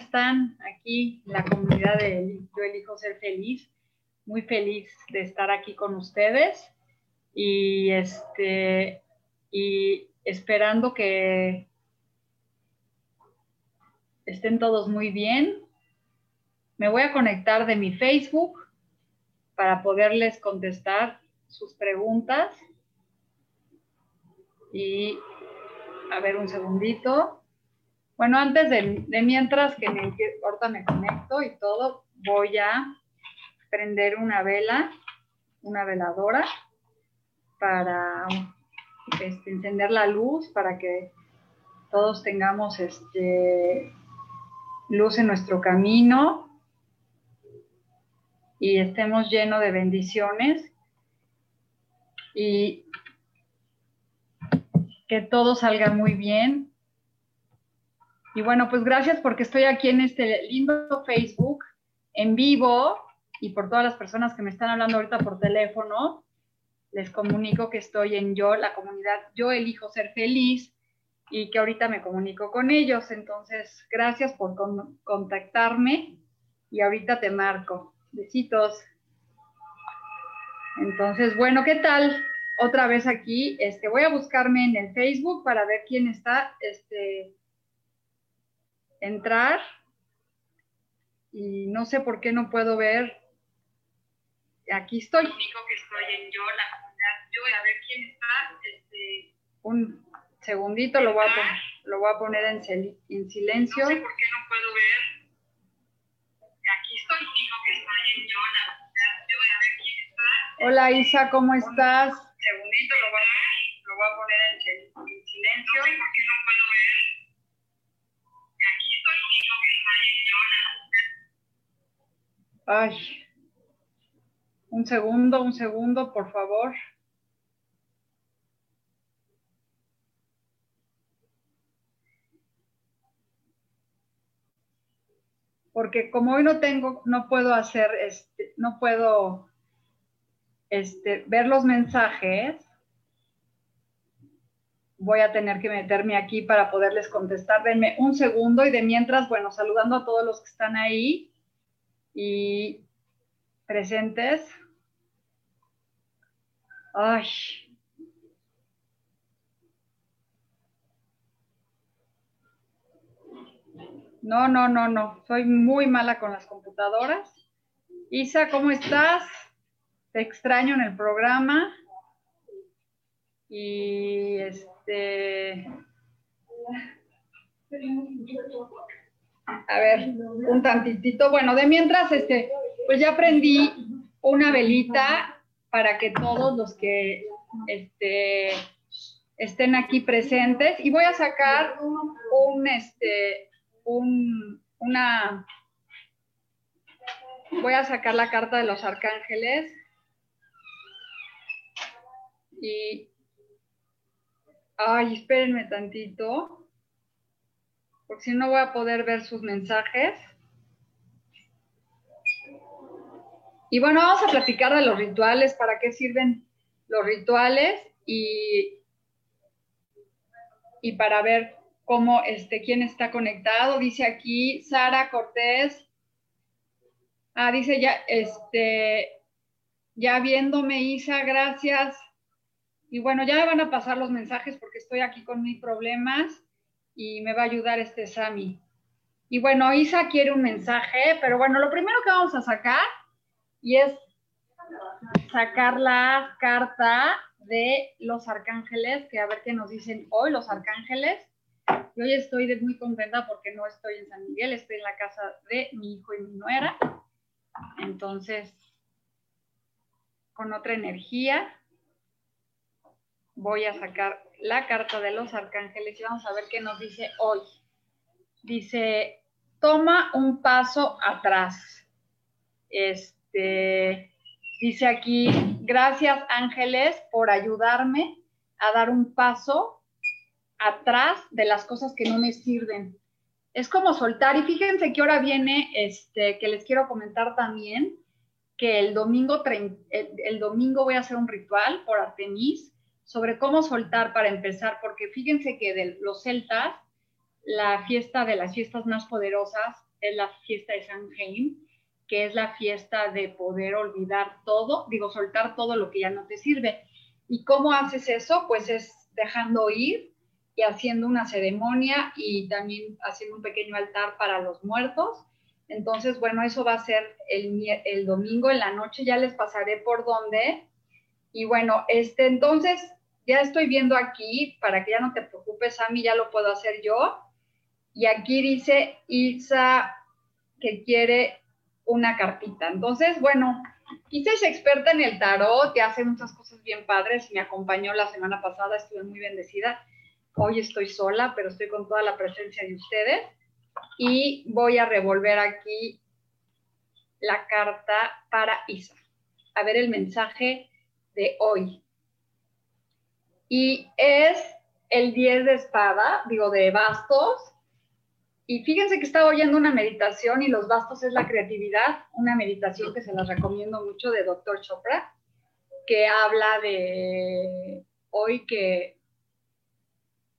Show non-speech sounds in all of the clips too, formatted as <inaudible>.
Están aquí la comunidad de Yo elijo ser feliz? Muy feliz de estar aquí con ustedes y este y esperando que estén todos muy bien. Me voy a conectar de mi Facebook para poderles contestar sus preguntas. Y a ver un segundito. Bueno, antes de, mientras que me, ahorita me conecto y todo, voy a prender una vela, una veladora, para este, encender la luz, para que todos tengamos este, luz en nuestro camino y estemos llenos de bendiciones y que todo salga muy bien y bueno, pues gracias porque estoy aquí en este lindo Facebook en vivo y por todas las personas que me están hablando ahorita por teléfono, les comunico que estoy en yo, la comunidad Yo elijo ser feliz y que ahorita me comunico con ellos. Entonces, gracias por contactarme y ahorita te marco. Besitos. Entonces, bueno, ¿qué tal? Otra vez aquí, este, voy a buscarme en el Facebook para ver quién está, este, entrar y no sé por qué no puedo ver. Aquí estoy. único que estoy en yo, la comunidad, yo voy a ver quién está. Este, Un segundito, lo voy, a poner, lo voy a poner en, en silencio. No sé por qué no puedo ver. Aquí estoy, único que estoy en yo, la comunidad, yo voy a ver quién está. Hola Isa, ¿cómo estás? Un segundito, lo voy a, lo voy a poner en, en silencio. No sé por qué no puedo ver. Ay, un segundo, un segundo, por favor. Porque como hoy no tengo, no puedo hacer, este, no puedo este, ver los mensajes, voy a tener que meterme aquí para poderles contestar. Denme un segundo y de mientras, bueno, saludando a todos los que están ahí y presentes. Ay. No, no, no, no. Soy muy mala con las computadoras. Isa, ¿cómo estás? Te extraño en el programa. Y este a ver, un tantitito. Bueno, de mientras, este, pues ya aprendí una velita para que todos los que este, estén aquí presentes y voy a sacar un, este, un, una, voy a sacar la carta de los arcángeles y, ay, espérenme tantito porque si no voy a poder ver sus mensajes. Y bueno, vamos a platicar de los rituales, para qué sirven los rituales y, y para ver cómo, este, quién está conectado. Dice aquí Sara Cortés. Ah, dice ya, este, ya viéndome, Isa, gracias. Y bueno, ya me van a pasar los mensajes porque estoy aquí con mis problemas y me va a ayudar este Sami. Y bueno, Isa quiere un mensaje, pero bueno, lo primero que vamos a sacar y es sacar la carta de los arcángeles, que a ver qué nos dicen hoy los arcángeles. Yo hoy estoy muy contenta porque no estoy en San Miguel, estoy en la casa de mi hijo y mi nuera. Entonces, con otra energía, voy a sacar la carta de los arcángeles y vamos a ver qué nos dice hoy. Dice, toma un paso atrás. Este, dice aquí, gracias ángeles por ayudarme a dar un paso atrás de las cosas que no me sirven. Es como soltar, y fíjense que ahora viene, este, que les quiero comentar también, que el domingo, el domingo voy a hacer un ritual por Artemis sobre cómo soltar para empezar, porque fíjense que de los celtas, la fiesta de las fiestas más poderosas es la fiesta de San Jaime, que es la fiesta de poder olvidar todo, digo, soltar todo lo que ya no te sirve. ¿Y cómo haces eso? Pues es dejando ir y haciendo una ceremonia y también haciendo un pequeño altar para los muertos. Entonces, bueno, eso va a ser el, el domingo en la noche, ya les pasaré por dónde. Y bueno, este, entonces, ya estoy viendo aquí, para que ya no te preocupes, Sammy, ya lo puedo hacer yo. Y aquí dice Isa que quiere una cartita. Entonces, bueno, Isa es experta en el tarot, te hace muchas cosas bien padres. Me acompañó la semana pasada, estuve muy bendecida. Hoy estoy sola, pero estoy con toda la presencia de ustedes. Y voy a revolver aquí la carta para Isa. A ver el mensaje de hoy. Y es el 10 de espada, digo, de bastos, y fíjense que estaba oyendo una meditación y los bastos es la creatividad, una meditación que se las recomiendo mucho de Dr. Chopra, que habla de hoy que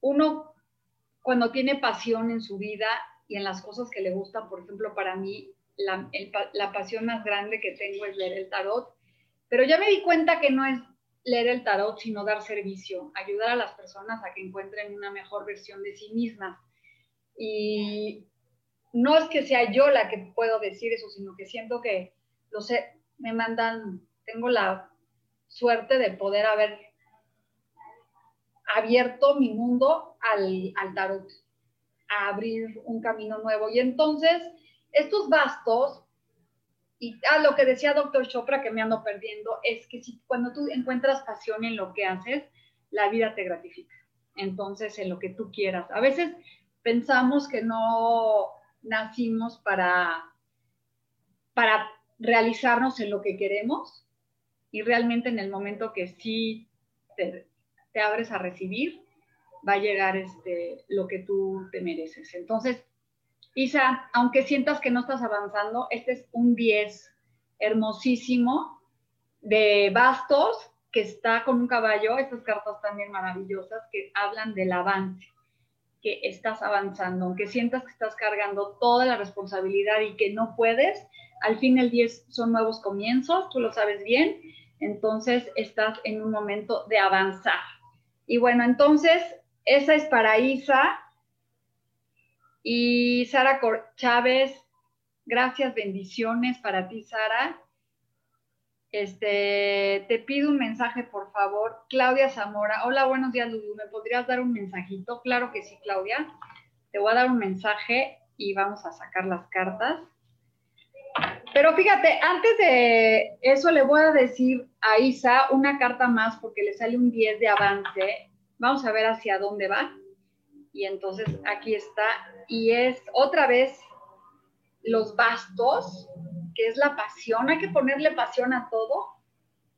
uno cuando tiene pasión en su vida y en las cosas que le gustan, por ejemplo, para mí la, la pasión más grande que tengo es leer el tarot, pero ya me di cuenta que no es leer el tarot, sino dar servicio, ayudar a las personas a que encuentren una mejor versión de sí mismas y no es que sea yo la que puedo decir eso, sino que siento que, lo sé, me mandan, tengo la suerte de poder haber abierto mi mundo al, al tarot, a abrir un camino nuevo. Y entonces, estos bastos, y a lo que decía doctor Chopra que me ando perdiendo, es que si cuando tú encuentras pasión en lo que haces, la vida te gratifica. Entonces, en lo que tú quieras. A veces pensamos que no nacimos para, para realizarnos en lo que queremos y realmente en el momento que sí te, abres a recibir, va a llegar este, lo que tú te mereces. Entonces, Isa, aunque sientas que no estás avanzando, este es un 10 hermosísimo de bastos que está con un caballo, estas cartas también maravillosas que hablan del avance que estás avanzando, aunque sientas que estás cargando toda la responsabilidad y que no puedes, al fin el 10 son nuevos comienzos, tú lo sabes bien, entonces estás en un momento de avanzar. Y bueno, entonces esa es para Isa y Sara Chávez. Gracias, bendiciones para ti, Sara. Este, te pido un mensaje, por favor. Claudia Zamora. Hola, buenos días, Lulu. ¿Me podrías dar un mensajito? Claro que sí, Claudia. Te voy a dar un mensaje y vamos a sacar las cartas. Pero fíjate, antes de eso le voy a decir a Isa una carta más porque le sale un 10 de avance. Vamos a ver hacia dónde va. Y entonces aquí está. Y es otra vez los bastos que es la pasión, hay que ponerle pasión a todo.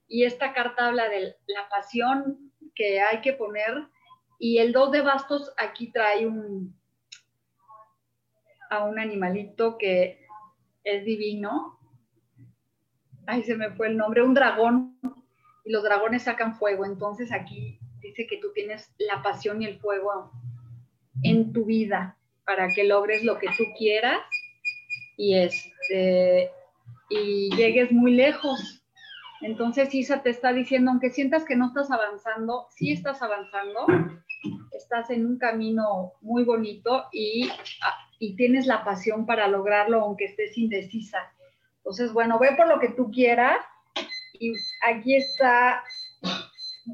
Y esta carta habla de la pasión que hay que poner. Y el dos de bastos aquí trae un, a un animalito que es divino. Ay, se me fue el nombre, un dragón. Y los dragones sacan fuego. Entonces aquí dice que tú tienes la pasión y el fuego en tu vida para que logres lo que tú quieras. Y este y llegues muy lejos. Entonces Isa te está diciendo, aunque sientas que no estás avanzando, sí estás avanzando, estás en un camino muy bonito y, y tienes la pasión para lograrlo aunque estés indecisa. Entonces, bueno, ve por lo que tú quieras y aquí está,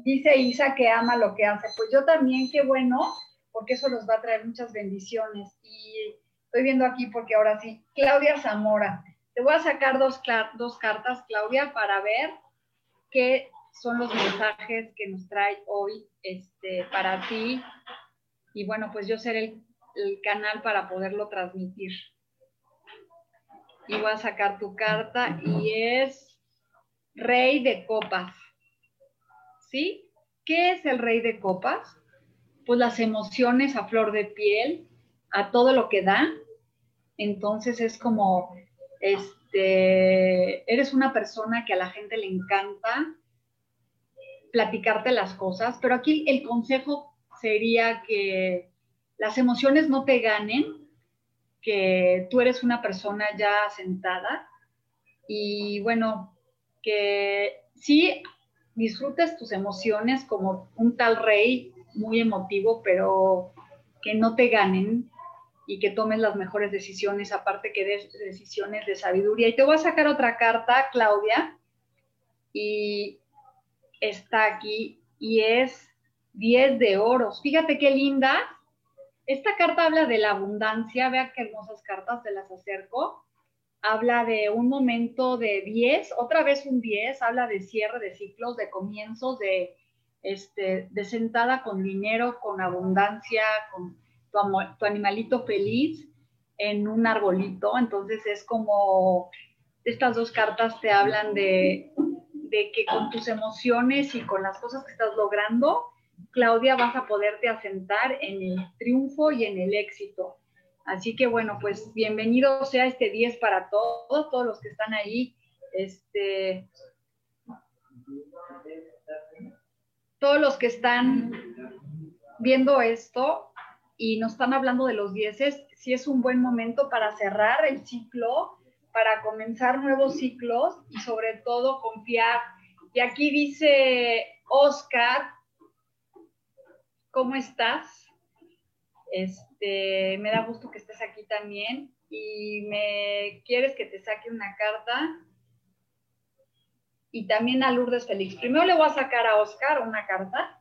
dice Isa que ama lo que hace. Pues yo también, qué bueno, porque eso nos va a traer muchas bendiciones. Y estoy viendo aquí porque ahora sí, Claudia Zamora. Te voy a sacar dos, dos cartas, Claudia, para ver qué son los mensajes que nos trae hoy este, para ti. Y bueno, pues yo seré el, el canal para poderlo transmitir. Y voy a sacar tu carta y es Rey de Copas. ¿Sí? ¿Qué es el Rey de Copas? Pues las emociones a flor de piel, a todo lo que da. Entonces es como, este, eres una persona que a la gente le encanta platicarte las cosas, pero aquí el consejo sería que las emociones no te ganen, que tú eres una persona ya sentada y bueno, que sí disfrutes tus emociones como un tal rey muy emotivo, pero que no te ganen y que tomes las mejores decisiones, aparte que des decisiones de sabiduría. Y te voy a sacar otra carta, Claudia, y está aquí, y es 10 de oros. Fíjate qué linda. Esta carta habla de la abundancia, vea qué hermosas cartas, te las acerco. Habla de un momento de 10, otra vez un 10, habla de cierre de ciclos, de comienzos, de, este, de sentada con dinero, con abundancia, con tu, animalito feliz en un arbolito. Entonces es como, estas dos cartas te hablan de, de que con tus emociones y con las cosas que estás logrando, Claudia, vas a poderte asentar en el triunfo y en el éxito. Así que bueno, pues bienvenido sea este 10 para todos, todos los que están ahí, este, todos los que están viendo esto y nos están hablando de los 10, sí es un buen momento para cerrar el ciclo, para comenzar nuevos ciclos y sobre todo confiar. Y aquí dice Oscar, ¿cómo estás? Este, me da gusto que estés aquí también y me quieres que te saque una carta. Y también a Lourdes Félix. Primero le voy a sacar a Oscar una carta.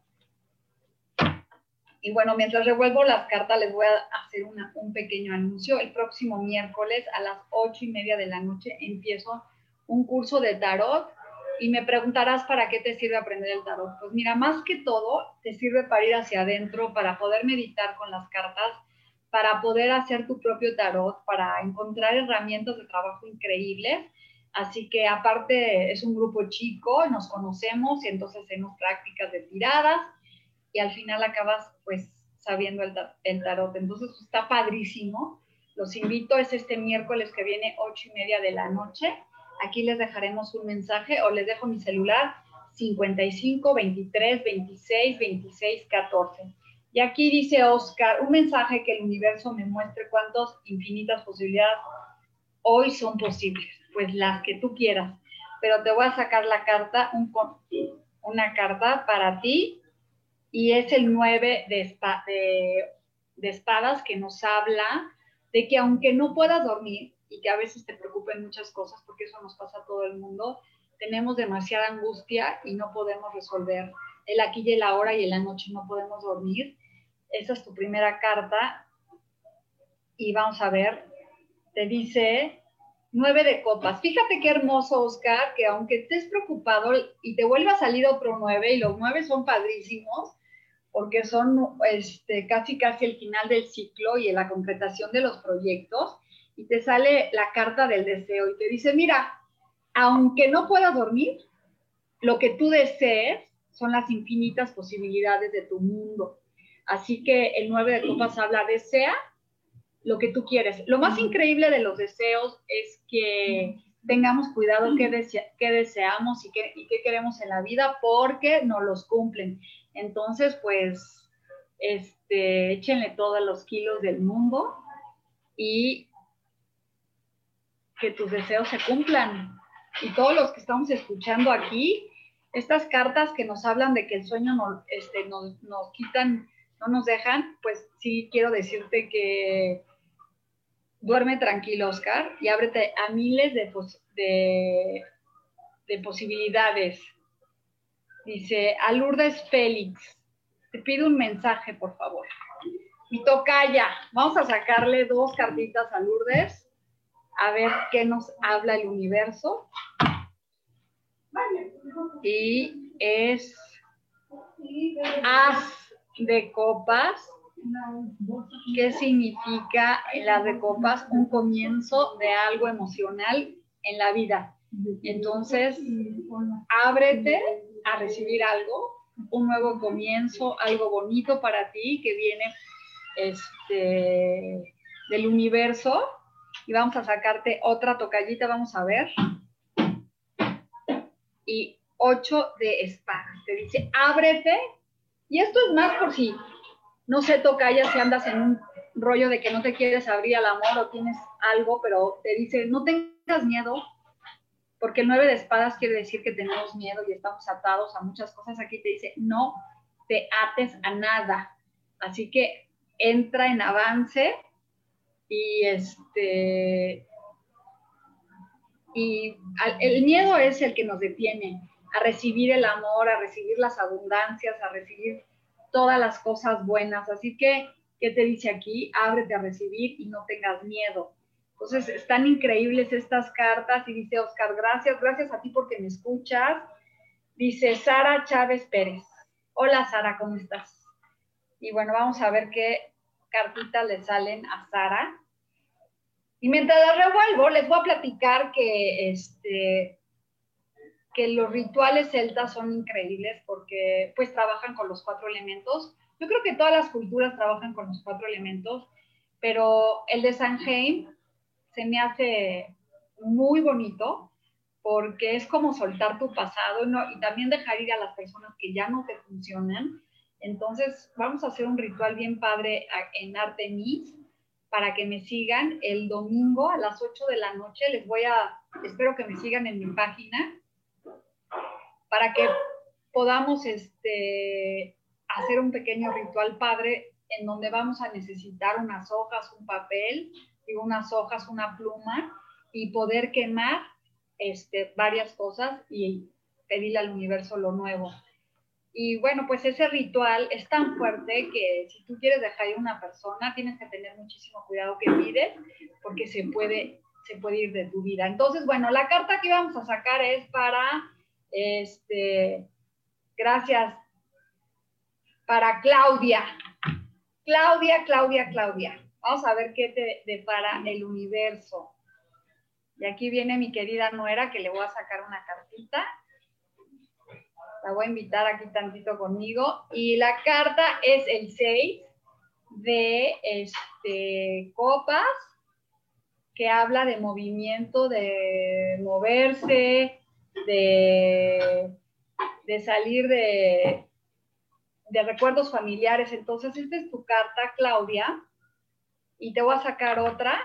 Y bueno, mientras revuelvo las cartas, les voy a hacer un pequeño anuncio. El próximo miércoles a las ocho y media de la noche empiezo un curso de tarot y me preguntarás para qué te sirve aprender el tarot. Pues mira, más que todo, te sirve para ir hacia adentro, para poder meditar con las cartas, para poder hacer tu propio tarot, para encontrar herramientas de trabajo increíbles. Así que aparte es un grupo chico, nos conocemos y entonces hacemos prácticas de tiradas y al final acabas pues sabiendo el, tarot. Entonces está padrísimo. Los invito, es este miércoles que viene, ocho y media de la noche Aquí les dejaremos un mensaje o les dejo mi celular 55 23 26 26 14. Y aquí dice Oscar, un mensaje que el universo me muestre cuántas infinitas posibilidades hoy son posibles. Pues las que tú quieras. Pero te voy a sacar la carta, un, una carta para ti. Y es el 9 de, de, de espadas que nos habla de que aunque no puedas dormir, y que a veces te preocupen muchas cosas, porque eso nos pasa a todo el mundo, tenemos demasiada angustia y no podemos resolver el aquí y el ahora y en la noche no podemos dormir. Esa es tu primera carta. Y vamos a ver, te dice nueve de copas. Fíjate qué hermoso, Oscar, que aunque estés preocupado y te vuelva a salir otro nueve, y los nueve son padrísimos, porque son este, casi casi el final del ciclo y en la concretación de los proyectos, y te sale la carta del deseo y te dice, mira, aunque no puedas dormir, lo que tú desees son las infinitas posibilidades de tu mundo. Así que el 9 de copas habla, desea lo que tú quieres. Lo más increíble de los deseos es que tengamos cuidado qué, deseamos y qué, y qué queremos en la vida porque no los cumplen. Entonces, pues, este, échenle todos los kilos del mundo y que tus deseos se cumplan. Y todos los que estamos escuchando aquí, estas cartas que nos hablan de que el sueño no, este, nos, nos quitan, no nos dejan, pues sí quiero decirte que duerme tranquilo, Oscar, y ábrete a miles de, de, de posibilidades. Dice, a Lourdes Félix, te pido un mensaje, por favor. Y tocaya, vamos a sacarle dos cartitas a Lourdes, a ver qué nos habla el universo. Y es As de copas. ¿Qué significa las de copas? Un comienzo de algo emocional en la vida. Entonces, ábrete a recibir algo, un nuevo comienzo, algo bonito para ti que viene este, del universo. Y vamos a sacarte otra tocallita, vamos a ver. Y ocho de espadas. Te dice, ábrete. Y esto es más por si, no sé, tocaya si andas en un rollo de que no te quieres abrir al amor o tienes algo, pero te dice, no tengas miedo, porque el nueve de espadas quiere decir que tenemos miedo y estamos atados a muchas cosas. Aquí te dice, no te ates a nada. Así que entra en avance y este y el miedo es el que nos detiene a recibir el amor, a recibir las abundancias, a recibir todas las cosas buenas. Así que, ¿qué te dice aquí? Ábrete a recibir y no tengas miedo. Entonces, están increíbles estas cartas y dice Oscar, gracias, gracias a ti porque me escuchas. Dice Sara Chávez Pérez. Hola Sara, ¿cómo estás? Y bueno, vamos a ver qué cartitas le salen a Sara. Y mientras revuelvo, les voy a platicar que, este, que los rituales celtas son increíbles porque pues trabajan con los cuatro elementos. Yo creo que todas las culturas trabajan con los cuatro elementos, pero el de Sanheim se me hace muy bonito porque es como soltar tu pasado y también dejar ir a las personas que ya no te funcionan entonces, vamos a hacer un ritual bien padre en Artemis para que me sigan el domingo a las 8 de la noche. Les voy a, espero que me sigan en mi página para que podamos este, hacer un pequeño ritual padre en donde vamos a necesitar unas hojas, un papel, digo unas hojas, una pluma y poder quemar este, varias cosas y pedirle al universo lo nuevo. Y bueno, pues ese ritual es tan fuerte que si tú quieres dejar ir una persona, tienes que tener muchísimo cuidado que pides, porque se puede, se puede ir de tu vida. Entonces, bueno, la carta que vamos a sacar es para, este, gracias, para Claudia. Claudia, Claudia, Claudia. Vamos a ver qué te depara el universo. Y aquí viene mi querida nuera que le voy a sacar una cartita la voy a invitar aquí tantito conmigo. Y la carta es el 6 de este, copas, que habla de movimiento, de moverse, de, salir de, de recuerdos familiares. Entonces, esta es tu carta, Claudia. Y te voy a sacar otra.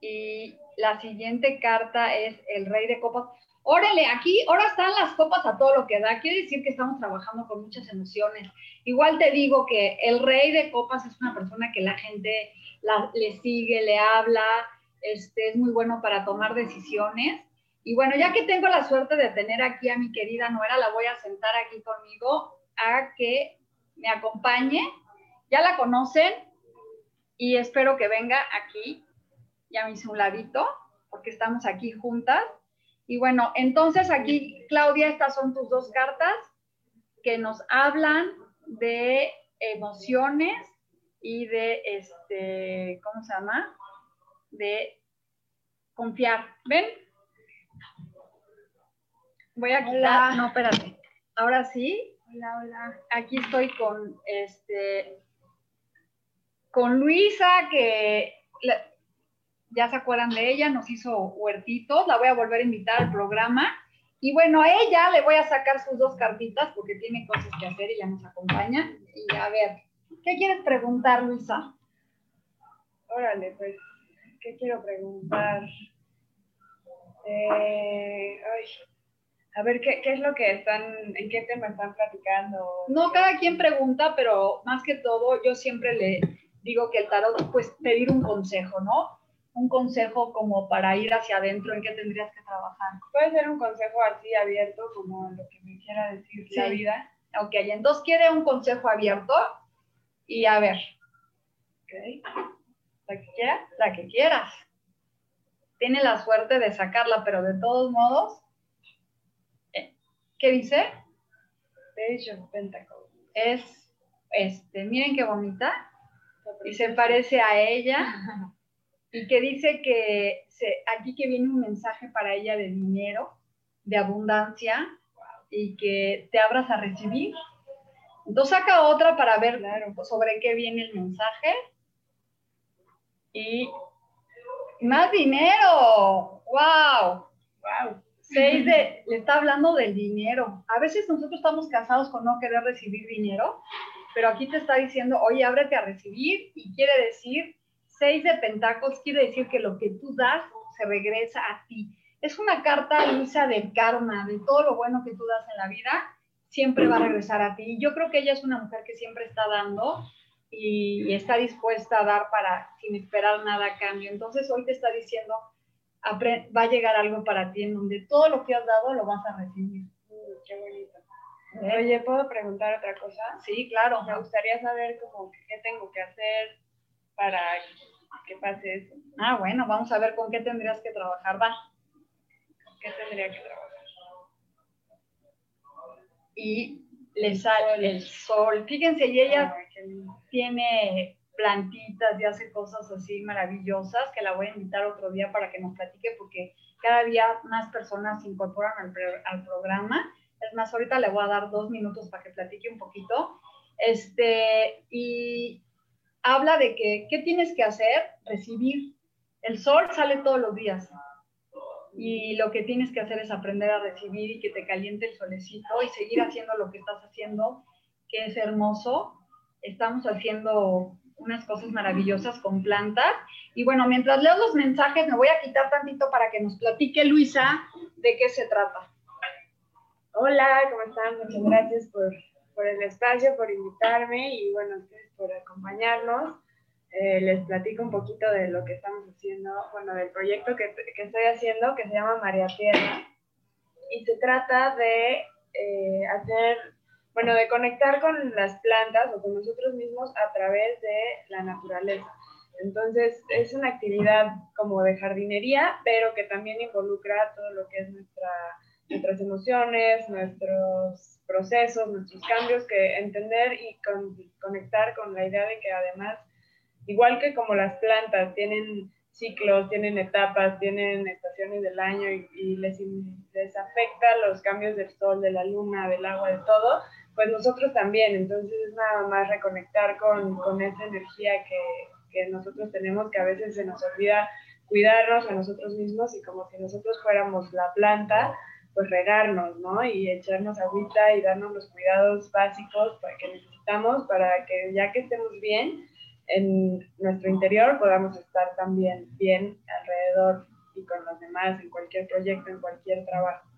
Y la siguiente carta es el rey de copas. Órale, aquí, ahora están las copas a todo lo que da. Quiere decir que estamos trabajando con muchas emociones. Igual te digo que el rey de copas es una persona que la gente le sigue, le habla, este, es muy bueno para tomar decisiones. Y bueno, ya que tengo la suerte de tener aquí a mi querida Nuera, la voy a sentar aquí conmigo a que me acompañe. Ya la conocen y espero que venga aquí y a mi un ladito, porque estamos aquí juntas. Y bueno, entonces aquí, Claudia, estas son tus dos cartas que nos hablan de emociones y de, este, ¿cómo se llama? De confiar. ¿Ven? Voy a quitar, no, espérate. Ahora sí. Hola, hola. Aquí estoy con, este, con Luisa, que ya se acuerdan de ella, nos hizo huertitos, la voy a volver a invitar al programa. Y bueno, a ella le voy a sacar sus dos cartitas porque tiene cosas que hacer y ya nos acompaña. Y a ver, ¿qué quieres preguntar, Luisa? Órale, pues, ¿qué quiero preguntar? Eh, a ver, ¿qué, ¿qué, es lo que están, en qué tema están platicando? No, cada quien pregunta, pero más que todo, yo siempre le, digo que el tarot, pues pedir un consejo, ¿no? Un consejo como para ir hacia adentro en qué tendrías que trabajar. Puede ser un consejo así abierto, como lo que me quiera decir la Sí. vida. Ok, entonces quiere un consejo abierto y a ver, ¿ok? La que quieras, la que quieras. Tiene la suerte de sacarla, pero de todos modos, eh, ¿qué dice? Page of Pentacles. Es, este, miren qué bonita, y se parece a ella, <laughs> y que dice que se, aquí que viene un mensaje para ella de dinero, de abundancia, y que te abras a recibir. Entonces saca otra para ver sobre qué viene el mensaje. Y más dinero. ¡Wow! ¡Wow! Seis de, le está hablando del dinero. A veces nosotros estamos casados con no querer recibir dinero, pero aquí te está diciendo, oye, ábrete a recibir y quiere decir, seis de pentáculos quiere decir que lo que tú das se regresa a ti. Es una carta, Luisa, del karma, de todo lo bueno que tú das en la vida, siempre va a regresar a ti. Y Yo creo que ella es una mujer que siempre está dando y, y está dispuesta a dar para sin esperar nada a cambio. Entonces hoy te está diciendo, va a llegar algo para ti en donde todo lo que has dado lo vas a recibir. Mm, qué bonito. ¿Eh? Oye, ¿puedo preguntar otra cosa? Sí, claro. Me gustaría saber como que qué tengo que hacer para que pase eso. Ah, bueno, vamos a ver con qué tendrías que trabajar. Va. ¿Qué tendría que trabajar? Y le sale el sol. Fíjense, y ella tiene plantitas y hace cosas así maravillosas que la voy a invitar otro día para que nos platique porque cada día más personas se incorporan al, al programa. Es más, ahorita le voy a dar dos minutos para que platique un poquito. Este, y habla de que, ¿qué tienes que hacer? Recibir. El sol sale todos los días. Y lo que tienes que hacer es aprender a recibir y que te caliente el solecito y seguir haciendo lo que estás haciendo, que es hermoso. Estamos haciendo unas cosas maravillosas con plantas. Y bueno, mientras leo los mensajes, me voy a quitar tantito para que nos platique Luisa de qué se trata. Hola, ¿cómo están? Muchas gracias por, por el espacio, por invitarme y bueno, por acompañarnos. Eh, les platico un poquito de lo que estamos haciendo, bueno, del proyecto que, que estoy haciendo que se llama María Tierra y se trata de eh, hacer, bueno, de conectar con las plantas o con nosotros mismos a través de la naturaleza. Entonces, es una actividad como de jardinería, pero que también involucra todo lo que es nuestra nuestras emociones, nuestros procesos, nuestros cambios, que entender y con- conectar con la idea de que además, igual que como las plantas tienen ciclos, tienen etapas, tienen estaciones del año y, y les, les afecta los cambios del sol, de la luna, del agua, de todo, pues nosotros también. Entonces es nada más reconectar con, con esa energía que, que nosotros tenemos, que a veces se nos olvida cuidarnos a nosotros mismos y como si nosotros fuéramos la planta, pues regarnos, ¿no? Y echarnos agüita y darnos los cuidados básicos para que necesitamos para que ya que estemos bien en nuestro interior podamos estar también bien alrededor y con los demás en cualquier proyecto, en cualquier trabajo.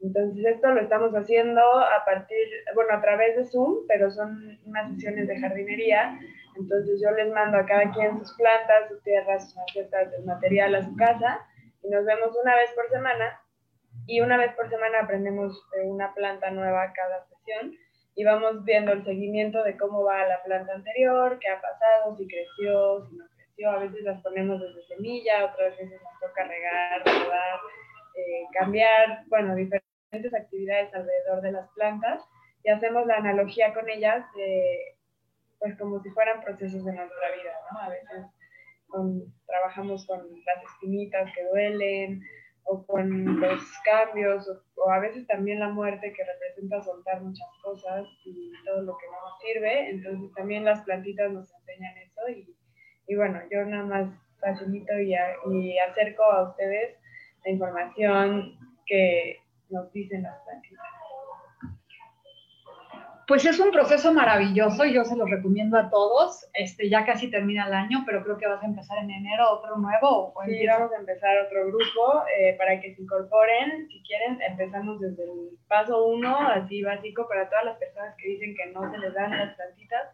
Entonces esto lo estamos haciendo a partir, bueno, a través de Zoom, pero son unas sesiones de jardinería. Entonces yo les mando a cada quien sus plantas, sus tierras, sus macetas, el material a su casa y nos vemos una vez por semana y una vez por semana aprendemos de una planta nueva cada sesión y vamos viendo el seguimiento de cómo va la planta anterior, qué ha pasado, si creció, si no creció. A veces las ponemos desde semilla, otras veces nos toca regar, podar, eh, cambiar, bueno, diferentes actividades alrededor de las plantas y hacemos la analogía con ellas de, pues como si fueran procesos de nuestra vida, ¿no? A veces con- trabajamos con las espinitas que duelen, o con los cambios, o, a veces también la muerte que representa soltar muchas cosas y todo lo que no nos sirve. Entonces también las plantitas nos enseñan eso y, y bueno, yo nada más facilito y, y acerco a ustedes la información que nos dicen las plantitas. Pues es un proceso maravilloso y yo se los recomiendo a todos. Este, ya casi termina el año, pero creo que vas a empezar en enero otro nuevo. O Sí, vamos a empezar otro grupo eh, para que se incorporen. Si quieren, empezamos desde el paso uno, así básico, para todas las personas que dicen que no se les dan las plantitas.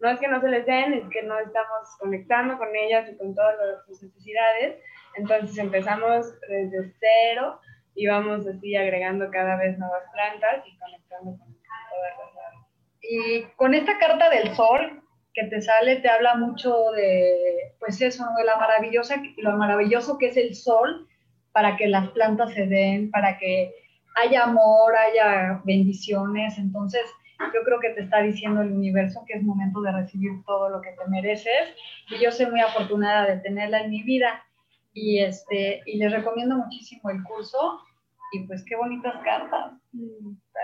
no es que no se les den, es que no estamos conectando con ellas y con todas sus necesidades. Entonces empezamos desde cero y vamos así agregando cada vez nuevas plantas y conectando con todas las Y con esta carta del sol que te sale, te habla mucho de, pues eso, de la maravillosa, lo maravilloso que es el sol para que las plantas se den, para que haya amor, haya bendiciones. Entonces, yo creo que te está diciendo el universo que es momento de recibir todo lo que te mereces. Y yo soy muy afortunada de tenerla en mi vida. Y, este, y les recomiendo muchísimo el curso. Y pues qué bonitas cartas.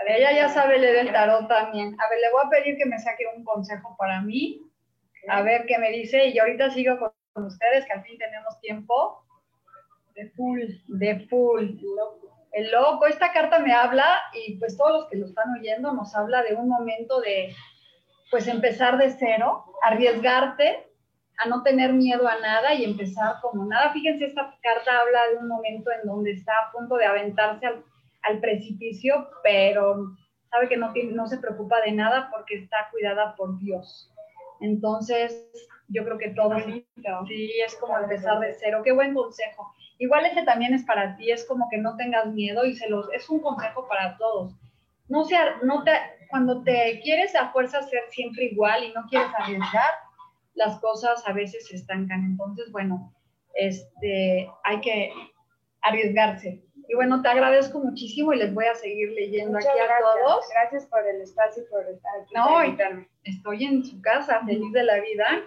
Ella ya sabe leer el tarot también. A ver, le voy a pedir que me saque un consejo para mí. A ver qué me dice. Y ahorita sigo con, con ustedes, que al fin tenemos tiempo. De full. De full el loco, esta carta me habla, y pues todos los que lo están oyendo, nos habla de un momento de, pues empezar de cero, arriesgarte a no tener miedo a nada y empezar como nada. Fíjense, esta carta habla de un momento en donde está a punto de aventarse al, precipicio, pero sabe que no, no se preocupa de nada porque está cuidada por Dios. Entonces, yo creo que todo, sí, es como empezar de cero. Qué buen consejo. Igual ese también es para ti, es como que no tengas miedo y se los, es un consejo para todos. No sea, no te, cuando te quieres a fuerza ser siempre igual y no quieres arriesgar, las cosas a veces se estancan. Entonces, bueno, este, hay que arriesgarse. Y bueno, te agradezco muchísimo y les voy a seguir leyendo aquí a todos. Gracias por el espacio y por estar aquí. No, estoy en su casa, feliz de la vida.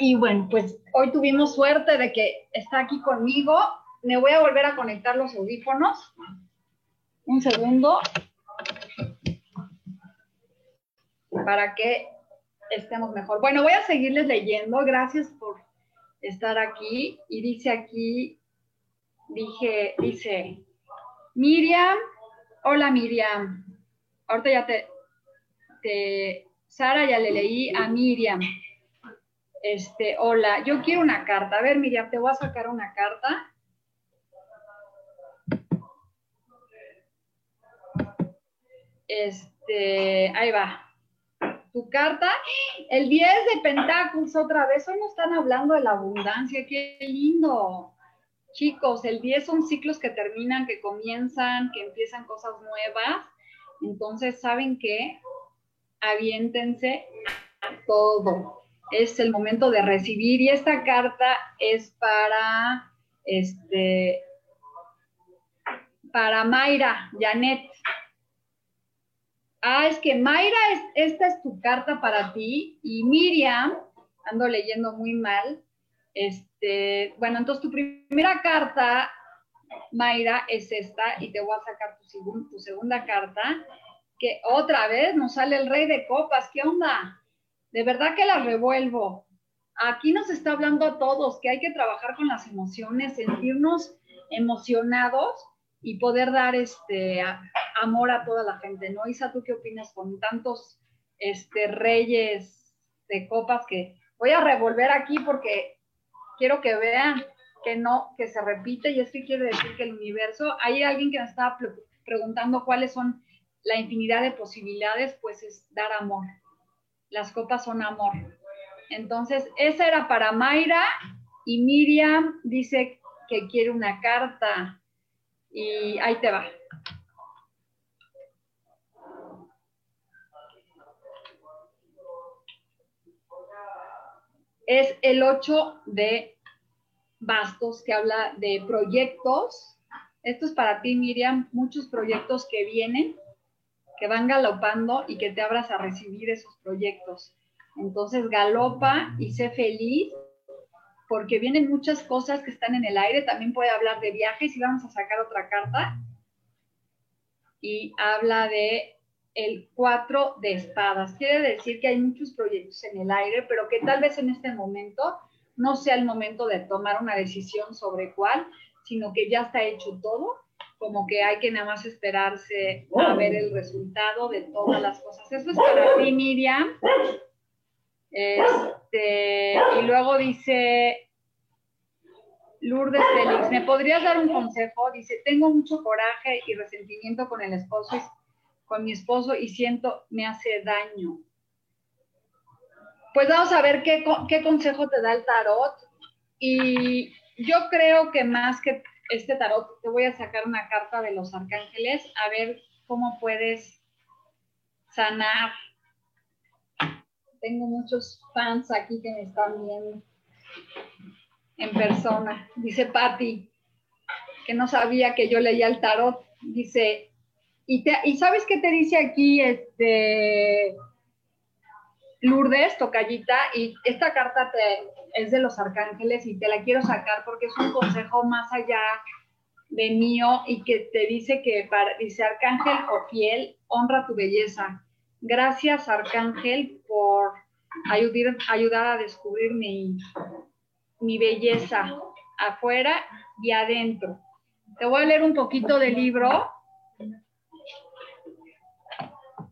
Y bueno, pues hoy tuvimos suerte de que está aquí conmigo. Me voy a volver a conectar los audífonos. Un segundo. Para que estemos mejor. Bueno, voy a seguirles leyendo. Gracias por estar aquí. Y dice aquí, dije, dice, Miriam, hola Miriam. Ahorita ya te, te, Sara ya le leí a Miriam. Este, hola, yo quiero una carta. A ver, Miriam, te voy a sacar una carta. Este, ahí va. Tu carta, el 10 de Pentáculos otra vez. Hoy no están hablando de la abundancia, qué lindo. Chicos, el 10 son ciclos que terminan, que comienzan, que empiezan cosas nuevas. Entonces, ¿saben qué? Aviéntense a todo es el momento de recibir y esta carta es para este para Mayra, Janet. Ah, es que Mayra, esta es tu carta para ti y Miriam, ando leyendo muy mal. Este, bueno, entonces tu primera carta, Mayra, es esta y te voy a sacar tu, segunda carta, que otra vez nos sale el rey de copas. ¿Qué onda? de verdad que la revuelvo. Aquí nos está hablando a todos que hay que trabajar con las emociones, sentirnos emocionados y poder dar este amor a toda la gente, ¿no? Isa, ¿tú qué opinas con tantos este, reyes de copas que voy a revolver aquí porque quiero que vean que no, que se repite y es que quiere decir que el universo, hay alguien que me estaba preguntando cuáles son la infinidad de posibilidades, pues es dar amor, las copas son amor. Entonces, esa era para Mayra y Miriam dice que quiere una carta y ahí te va. Es el 8 de bastos que habla de proyectos. Esto es para ti, Miriam, muchos proyectos que vienen que van galopando y que te abras a recibir esos proyectos. Entonces galopa y sé feliz porque vienen muchas cosas que están en el aire. También puede hablar de viajes y vamos a sacar otra carta. Y habla de el cuatro de espadas. Quiere decir que hay muchos proyectos en el aire, pero que tal vez en este momento no sea el momento de tomar una decisión sobre cuál, sino que ya está hecho todo como que hay que nada más esperarse a ver el resultado de todas las cosas. Eso es para ti, Miriam. Este, y luego dice Lourdes Félix, ¿me podrías dar un consejo? Dice, tengo mucho coraje y resentimiento con el esposo, con mi esposo y siento me hace daño. Pues vamos a ver qué, qué consejo te da el tarot. Y yo creo que más que este tarot, te voy a sacar una carta de los arcángeles a ver cómo puedes sanar. Tengo muchos fans aquí que me están viendo en persona. Dice Patti, que no sabía que yo leía el tarot. Dice, ¿y, te- ¿y sabes qué te dice aquí este Lourdes, tocallita? Y esta carta te, es de los arcángeles y te la quiero sacar porque es un consejo más allá de mío y que te dice que, dice Arcángel Ofiel, honra tu belleza. Gracias Arcángel por ayudar, ayudar a descubrir mi belleza afuera y adentro. Te voy a leer un poquito del libro.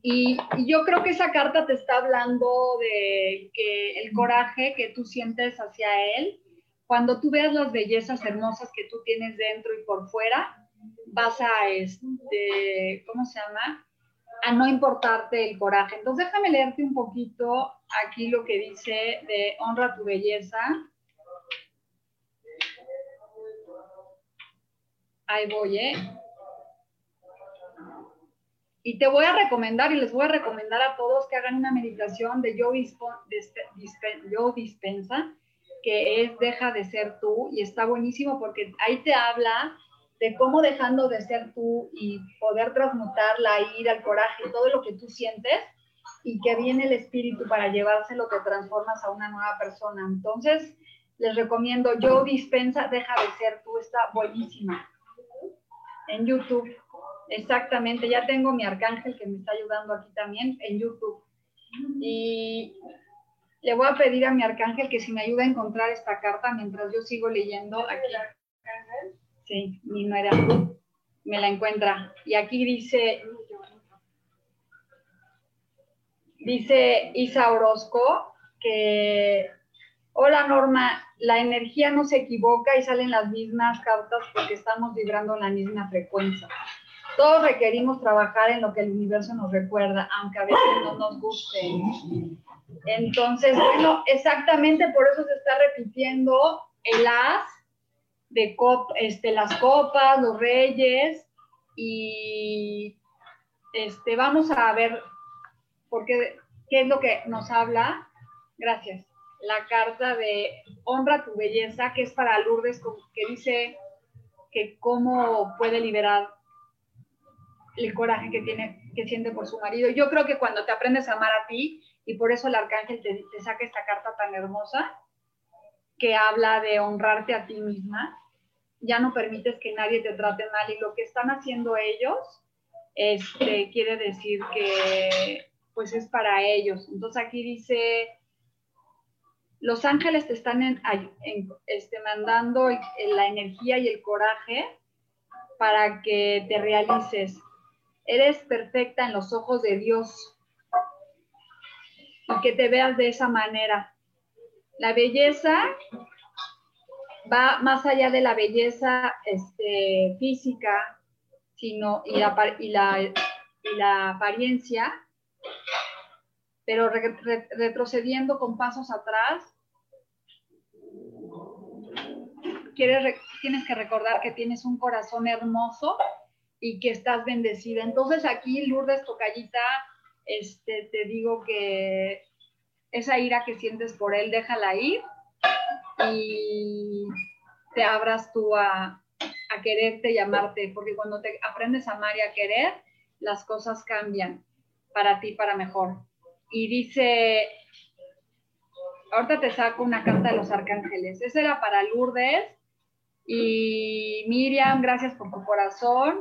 Y, yo creo que esa carta te está hablando de que el coraje que tú sientes hacia él, cuando tú veas las bellezas hermosas que tú tienes dentro y por fuera, vas a, este, ¿cómo se llama? A no importarte el coraje. Entonces déjame leerte un poquito aquí lo que dice de honra tu belleza. Ahí voy, ¿eh? Y te voy a recomendar y les voy a recomendar a todos que hagan una meditación de dispe- yo dispensa, que es deja de ser tú y está buenísimo porque ahí te habla de cómo dejando de ser tú y poder transmutar la ira, el coraje, todo lo que tú sientes y que viene el espíritu para llevárselo, te transformas a una nueva persona. Entonces, les recomiendo Yo Dispensa, deja de ser tú, está buenísima. En YouTube, exactamente, ya tengo mi arcángel que me está ayudando aquí también en YouTube. Y le voy a pedir a mi arcángel que si me ayuda a encontrar esta carta mientras yo sigo leyendo aquí. Sí, mi nuera me la encuentra. Y aquí dice, dice Isa Orozco que, hola Norma, la energía no se equivoca y salen las mismas cartas porque estamos vibrando en la misma frecuencia. Todos requerimos trabajar en lo que el universo nos recuerda, aunque a veces no nos guste. Entonces, bueno, exactamente por eso se está repitiendo el as de este, las copas, los reyes, y este, vamos a ver por qué, es lo que nos habla. Gracias. La carta de honra tu belleza, que es para Lourdes, que dice que cómo puede liberar el coraje que tiene, que siente por su marido. Yo creo que cuando te aprendes a amar a ti, y por eso el arcángel te, saca esta carta tan hermosa, que habla de honrarte a ti misma, ya no permites que nadie te trate mal y lo que están haciendo ellos, este, quiere decir que pues es para ellos. Entonces aquí dice, los ángeles te están en- este, mandando la energía y el coraje para que te realices. Eres perfecta en los ojos de Dios y que te veas de esa manera. La belleza va más allá de la belleza este, física, sino y la, y la, y la apariencia, pero re- re- retrocediendo con pasos atrás, tienes que recordar que tienes un corazón hermoso y que estás bendecida. Entonces aquí, Lourdes Tocallita, este, te digo que esa ira que sientes por él, déjala ir y te abras tú a, a quererte y amarte, porque cuando te aprendes a amar y a querer, las cosas cambian para ti, para mejor. Y dice, ahorita te saco una carta de los arcángeles, esa era para Lourdes y Miriam, gracias por tu corazón.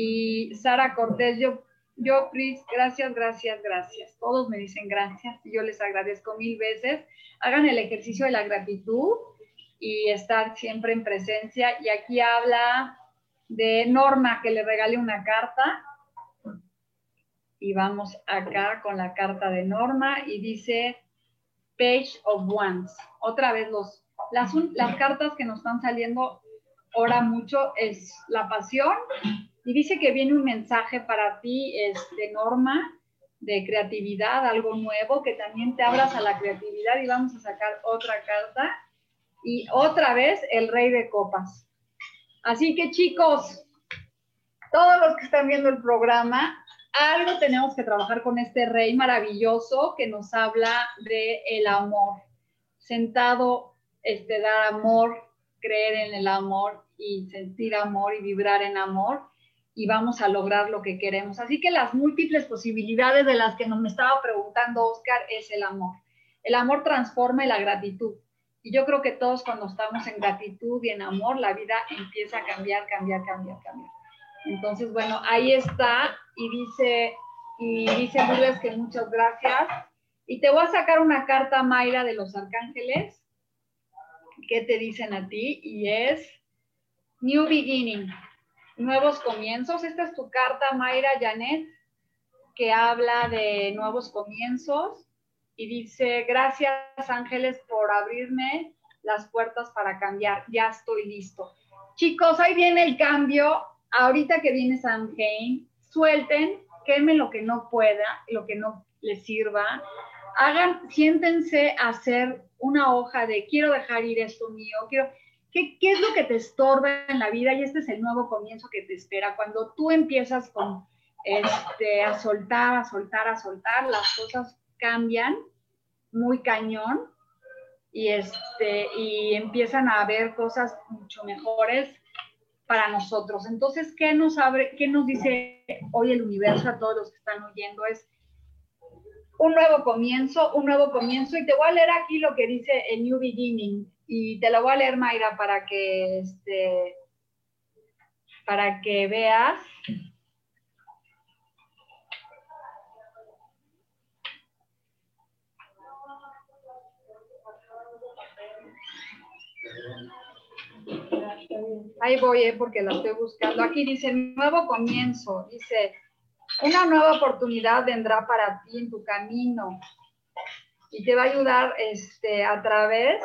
Y Sara Cortés, yo, yo, Pris, gracias, gracias, gracias. Todos me dicen gracias y yo les agradezco mil veces. Hagan el ejercicio de la gratitud y estar siempre en presencia. Y aquí habla de Norma, que le regale una carta. Y vamos acá con la carta de Norma y dice Page of Wands. Otra vez los, las, las cartas que nos están saliendo ahora mucho es la pasión y dice que viene un mensaje para ti, este, Norma, de creatividad, algo nuevo, que también te abras a la creatividad y vamos a sacar otra carta. Y otra vez el rey de copas. Así que chicos, todos los que están viendo el programa, algo tenemos que trabajar con este rey maravilloso que nos habla de el amor. Sentado, este, dar amor, creer en el amor y sentir amor y vibrar en amor y vamos a lograr lo que queremos. Así que las múltiples posibilidades de las que nos estaba preguntando Oscar es el amor. El amor transforma la gratitud. Y yo creo que todos cuando estamos en gratitud y en amor, la vida empieza a cambiar, cambiar, cambiar, cambiar. Entonces, bueno, ahí está y dice, y dice Lourdes que muchas gracias. Y te voy a sacar una carta, Mayra, de los arcángeles. ¿Qué te dicen a ti? Y es New Beginning, nuevos comienzos. Esta es tu carta, Mayra Janet, que habla de nuevos comienzos y dice, gracias ángeles por abrirme las puertas para cambiar, ya estoy listo. Chicos, ahí viene el cambio, ahorita que viene Samhain, suelten, quemen lo que no pueda, lo que no les sirva, hagan, siéntense a hacer una hoja de quiero dejar ir esto mío, quiero, ¿qué, ¿qué es lo que te estorba en la vida? Y este es el nuevo comienzo que te espera. Cuando tú empiezas con, este, a soltar, a soltar, a soltar, las cosas cambian muy cañón y, este, y empiezan a haber cosas mucho mejores para nosotros. Entonces, ¿qué nos, abre, qué nos dice hoy el universo a todos los que están oyendo? Es un nuevo comienzo, un nuevo comienzo. Y te voy a leer aquí lo que dice el New Beginning. Y te lo voy a leer, Mayra, para que, este, para que veas. Ahí voy, eh, porque la estoy buscando. Aquí dice nuevo comienzo. Dice, una nueva oportunidad vendrá para ti en tu camino y te va a ayudar este, a través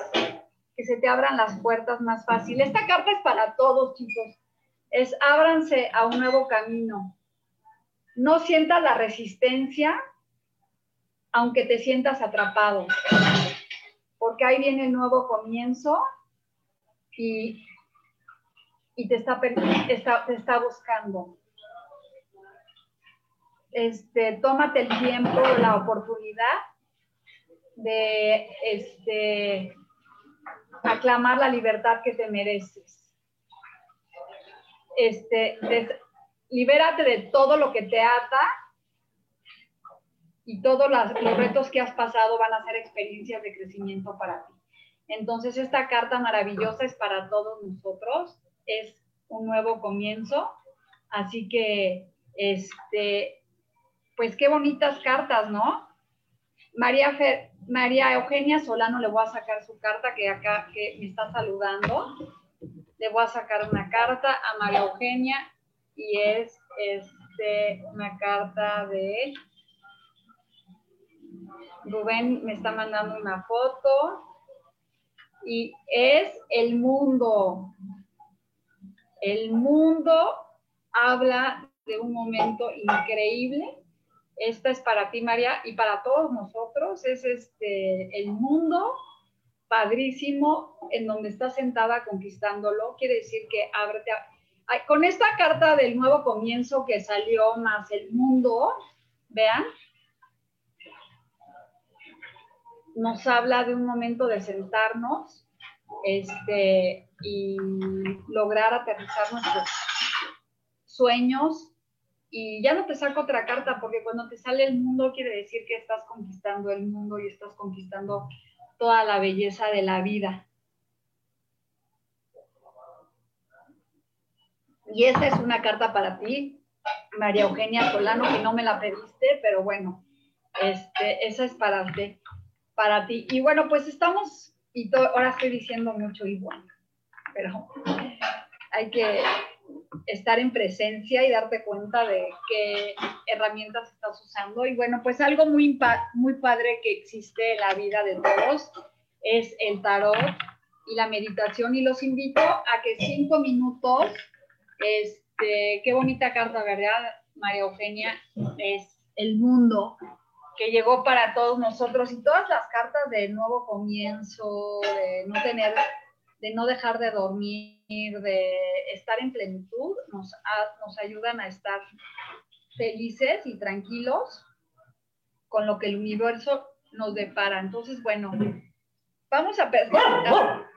que se te abran las puertas más fácil. Esta carta es para todos, chicos. Es ábranse a un nuevo camino. No sientas la resistencia, aunque te sientas atrapado, porque ahí viene el nuevo comienzo y, y te, está, está, te está buscando. Este, tómate el tiempo, la oportunidad de este, aclamar la libertad que te mereces. Este, libérate de todo lo que te ata y todos los retos que has pasado van a ser experiencias de crecimiento para ti. Entonces, esta carta maravillosa es para todos nosotros, es un nuevo comienzo, así que, este, pues qué bonitas cartas, ¿no? María, Eugenia Solano le voy a sacar su carta que acá que me está saludando. Le voy a sacar una carta a María Eugenia y es este, una carta de Rubén me está mandando una foto y es el mundo. El mundo habla de un momento increíble esta es para ti, María, y para todos nosotros. Es este el mundo padrísimo en donde estás sentada conquistándolo. Quiere decir que ábrete. con esta carta del nuevo comienzo que salió más el mundo, vean, nos habla de un momento de sentarnos este, y lograr aterrizar nuestros sueños y ya no te saco otra carta porque cuando te sale el mundo quiere decir que estás conquistando el mundo y estás conquistando toda la belleza de la vida. Y esta es una carta para ti, María Eugenia Solano, que no me la pediste, pero bueno, este, esa es para ti, para ti. Y bueno, pues estamos, y ahora estoy diciendo mucho y bueno, pero hay que estar en presencia y darte cuenta de qué herramientas estás usando. Y bueno, pues algo muy, muy padre que existe en la vida de todos es el tarot y la meditación. Y los invito a que cinco minutos, este, qué bonita carta, ¿verdad, María Eugenia? Es el mundo que llegó para todos nosotros y todas las cartas de nuevo comienzo, de no tener, de no dejar de dormir, de estar en plenitud, nos, nos ayudan a estar felices y tranquilos con lo que el universo nos depara. Entonces, bueno, vamos a, a,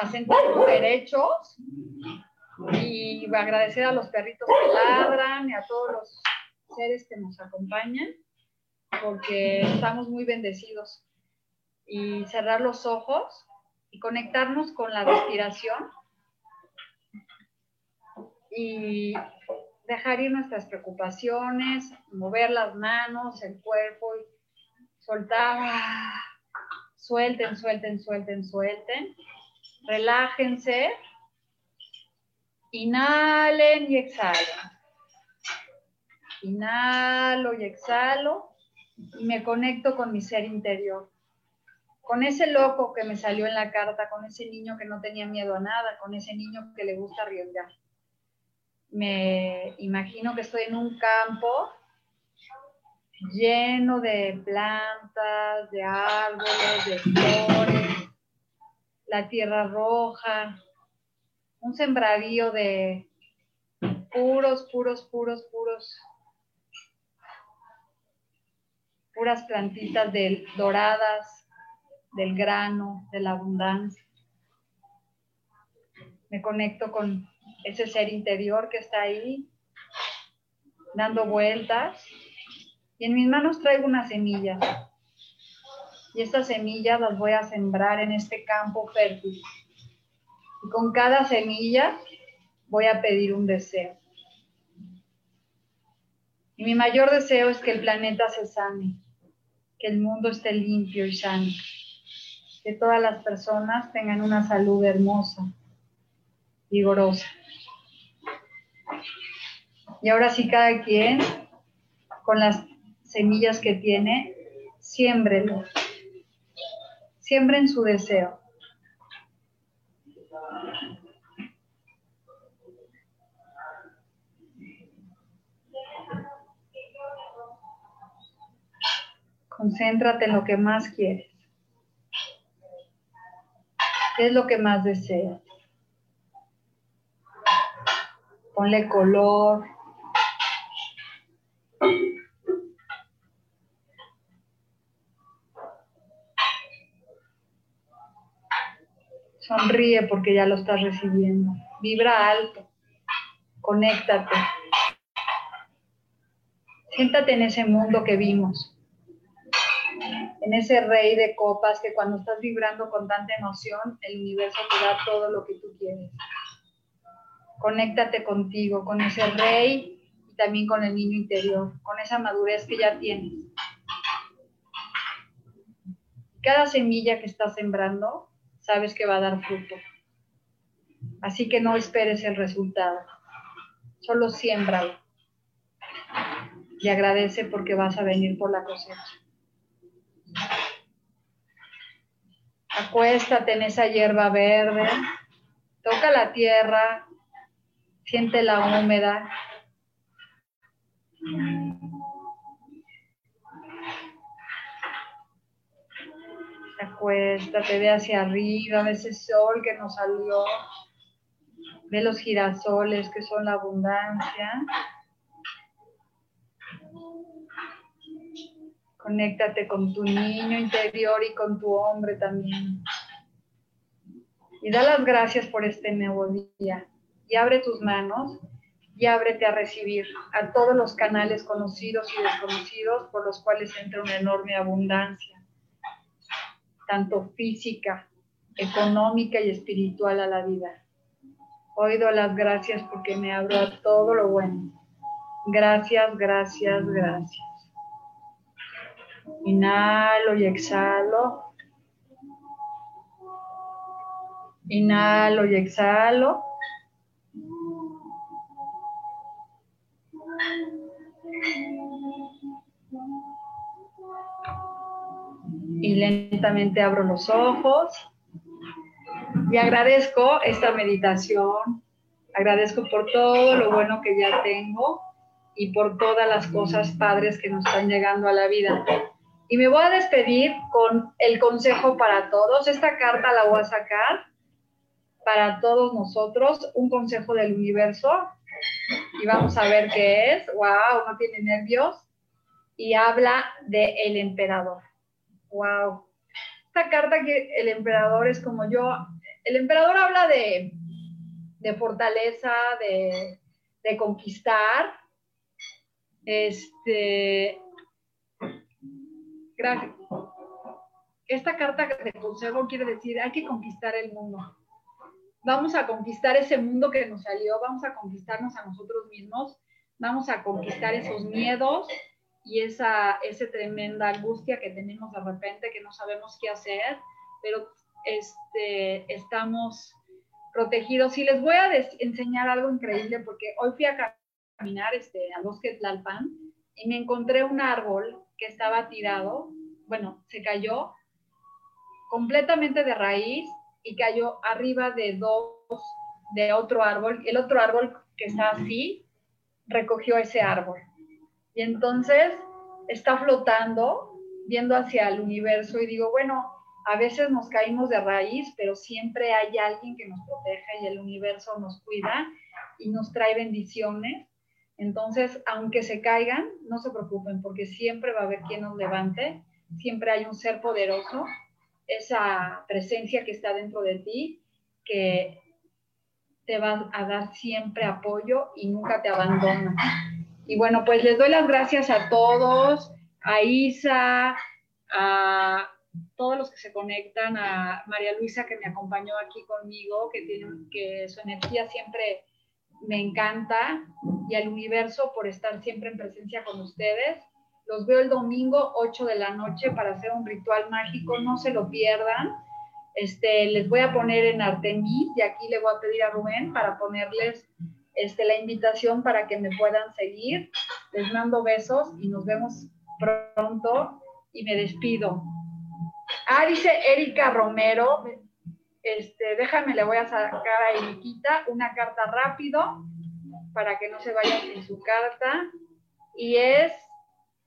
a sentarnos derechos y agradecer a los perritos que ladran y a todos los seres que nos acompañan, porque estamos muy bendecidos. Y cerrar los ojos y conectarnos con la respiración y dejar ir nuestras preocupaciones, mover las manos, el cuerpo y soltar. Suelten, suelten, suelten, suelten. Relájense. Inhalen y exhalen. Inhalo y exhalo y me conecto con mi ser interior. Con ese loco que me salió en la carta, con ese niño que no tenía miedo a nada, con ese niño que le gusta arriesgar. Me imagino que estoy en un campo lleno de plantas, de árboles, de flores, la tierra roja, un sembradío de puros, puros, puros, puros puras plantitas doradas, del grano, de la abundancia. Me conecto con ese ser interior que está ahí, dando vueltas. Y en mis manos traigo una semilla. Y estas semillas las voy a sembrar en este campo fértil. Y con cada semilla voy a pedir un deseo. Y mi mayor deseo es que el planeta se sane, que el mundo esté limpio y sano, que todas las personas tengan una salud hermosa, vigorosa. Y ahora sí cada quien, con las semillas que tiene, siémbrelo. Siembren su deseo. Concéntrate en lo que más quieres. ¿Qué es lo que más deseas? Ponle color. Sonríe porque ya lo estás recibiendo. Vibra alto. Conéctate. Siéntate en ese mundo que vimos en ese rey de copas que cuando estás vibrando con tanta emoción, el universo te da todo lo que tú quieres. Conéctate contigo, con ese rey y también con el niño interior, con esa madurez que ya tienes. Cada semilla que estás sembrando, sabes que va a dar fruto. Así que no esperes el resultado, solo siémbralo. Y agradece porque vas a venir por la cosecha. Acuéstate en esa hierba verde, toca la tierra, siente la húmeda. Acuéstate, ve hacia arriba, ve ese sol que nos salió, ve los girasoles que son la abundancia. Conéctate con tu niño interior y con tu hombre también. Y da las gracias por este nuevo día. Y abre tus manos y ábrete a recibir a todos los canales conocidos y desconocidos por los cuales entra una enorme abundancia, tanto física, económica y espiritual a la vida. Hoy las gracias porque me abro a todo lo bueno. Gracias, gracias, gracias. Inhalo y exhalo. Inhalo y exhalo. Y lentamente abro los ojos y agradezco esta meditación. Agradezco por todo lo bueno que ya tengo y por todas las cosas padres que nos están llegando a la vida. Y me voy a despedir con el consejo para todos. Esta carta la voy a sacar para todos nosotros, un consejo del universo. Y vamos a ver qué es. ¡Wow! No tiene nervios. Y habla de el emperador. ¡Wow! Esta carta que el emperador es como yo. El emperador habla de, de fortaleza, de, de conquistar, este, gracias. Esta carta de consejo quiere decir, hay que conquistar el mundo. Vamos a conquistar ese mundo que nos salió, vamos a conquistarnos a nosotros mismos, vamos a conquistar esos miedos y esa, esa tremenda angustia que tenemos de repente, que no sabemos qué hacer, pero este, estamos protegidos. Y les voy a enseñar algo increíble porque hoy fui a caminar este, al bosque Tlalpan y me encontré un árbol que estaba tirado, bueno, se cayó completamente de raíz y cayó arriba de dos, de otro árbol. El otro árbol que está así, recogió ese árbol. Y entonces está flotando, viendo hacia el universo y digo, bueno, a veces nos caímos de raíz, pero siempre hay alguien que nos protege y el universo nos cuida y nos trae bendiciones. Entonces, aunque se caigan, no se preocupen, porque siempre va a haber quien nos levante, siempre hay un ser poderoso, esa presencia que está dentro de ti, que te va a dar siempre apoyo y nunca te abandona. Y bueno, pues les doy las gracias a todos, a Isa, a todos los que se conectan, a María Luisa que me acompañó aquí conmigo, que, tiene, que su energía siempre me encanta y al universo por estar siempre en presencia con ustedes. Los veo el domingo 8 de la noche para hacer un ritual mágico, no se lo pierdan. Este, les voy a poner en Artemis y aquí le voy a pedir a Rubén para ponerles este, la invitación para que me puedan seguir. Les mando besos y nos vemos pronto y me despido. Ah, dice Erika Romero, este, déjame, le voy a sacar a Eriquita una carta rápido para que no se vaya sin su carta. Y es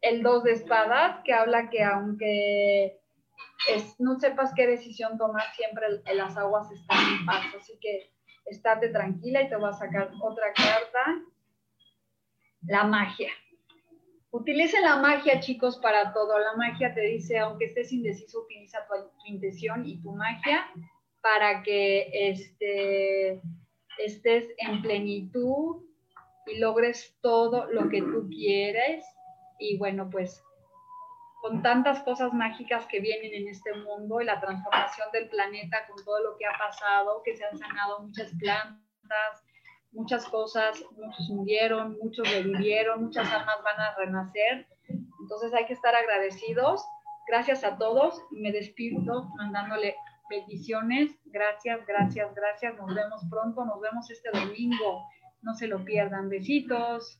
el dos de espadas, que habla que aunque no sepas qué decisión tomar, siempre las aguas están en paz. Así que estate tranquila y te voy a sacar otra carta. La magia. Utilicen la magia, chicos, para todo. La magia te dice, aunque estés indeciso, utiliza tu, intención y tu magia para que este, estés en plenitud y logres todo lo que tú quieres. Y bueno, pues con tantas cosas mágicas que vienen en este mundo y la transformación del planeta con todo lo que ha pasado, que se han sanado muchas plantas, muchas cosas, muchos murieron, muchos revivieron, muchas almas van a renacer. Entonces hay que estar agradecidos. Gracias a todos me despido mandándole Bendiciones, gracias, gracias, gracias. Nos vemos pronto, nos vemos este domingo. No se lo pierdan. Besitos.